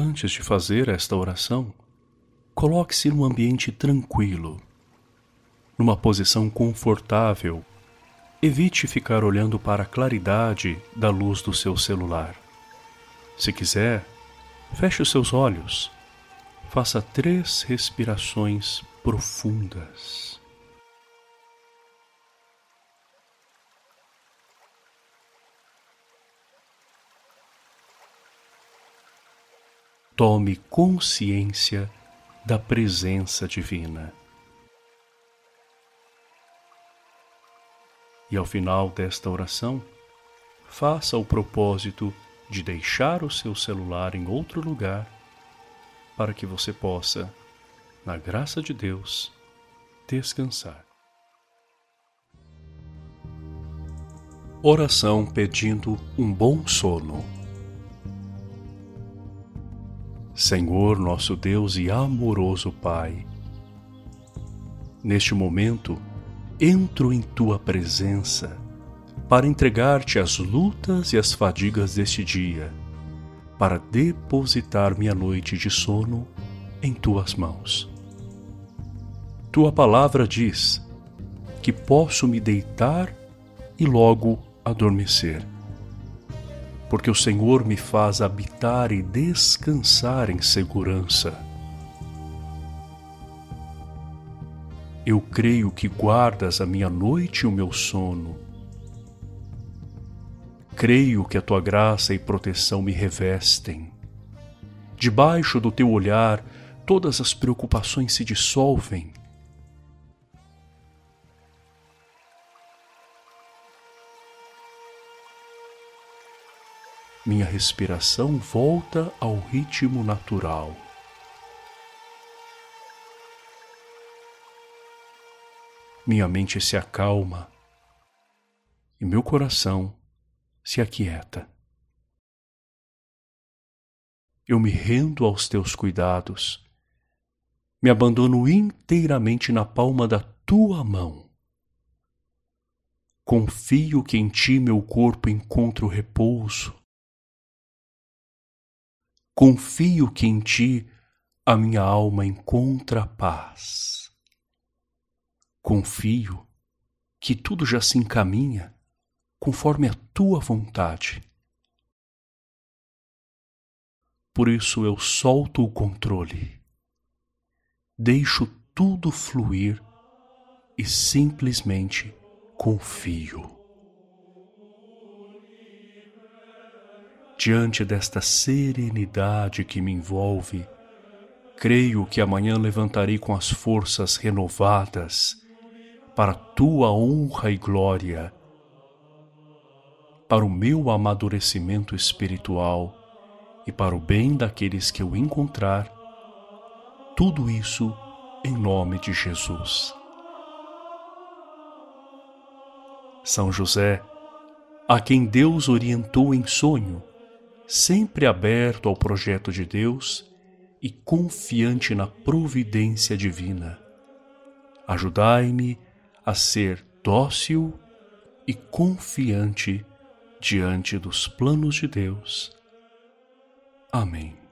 Antes de fazer esta oração, coloque-se num ambiente tranquilo, numa posição confortável. Evite ficar olhando para a claridade da luz do seu celular. Se quiser, feche os seus olhos. Faça três respirações profundas. Tome consciência da presença divina. E ao final desta oração, faça o propósito de deixar o seu celular em outro lugar para que você possa, na graça de Deus, descansar. Oração pedindo um bom sono. Senhor, nosso Deus e amoroso Pai, neste momento entro em tua presença para entregar-te as lutas e as fadigas deste dia, para depositar minha noite de sono em tuas mãos. Tua palavra diz que posso me deitar e logo adormecer porque o Senhor me faz habitar e descansar em segurança. Eu creio que guardas a minha noite e o meu sono. Creio que a tua graça e proteção me revestem. Debaixo do teu olhar, todas as preocupações se dissolvem minha respiração volta ao ritmo natural. Minha mente se acalma e meu coração se aquieta. Eu me rendo aos teus cuidados, me abandono inteiramente na palma da tua mão. Confio que em ti meu corpo encontra o repouso, Confio que em ti a minha alma encontra paz. Confio que tudo já se encaminha conforme a tua vontade. Por isso eu solto o controle, deixo tudo fluir e simplesmente confio. Diante desta serenidade que me envolve, creio que amanhã levantarei com as forças renovadas para tua honra e glória, para o meu amadurecimento espiritual e para o bem daqueles que eu encontrar. Tudo isso em nome de Jesus. São José, a quem Deus orientou em sonho, sempre aberto ao projeto de Deus e confiante na providência divina. Ajudai-me a ser dócil e confiante diante dos planos de Deus. Amém.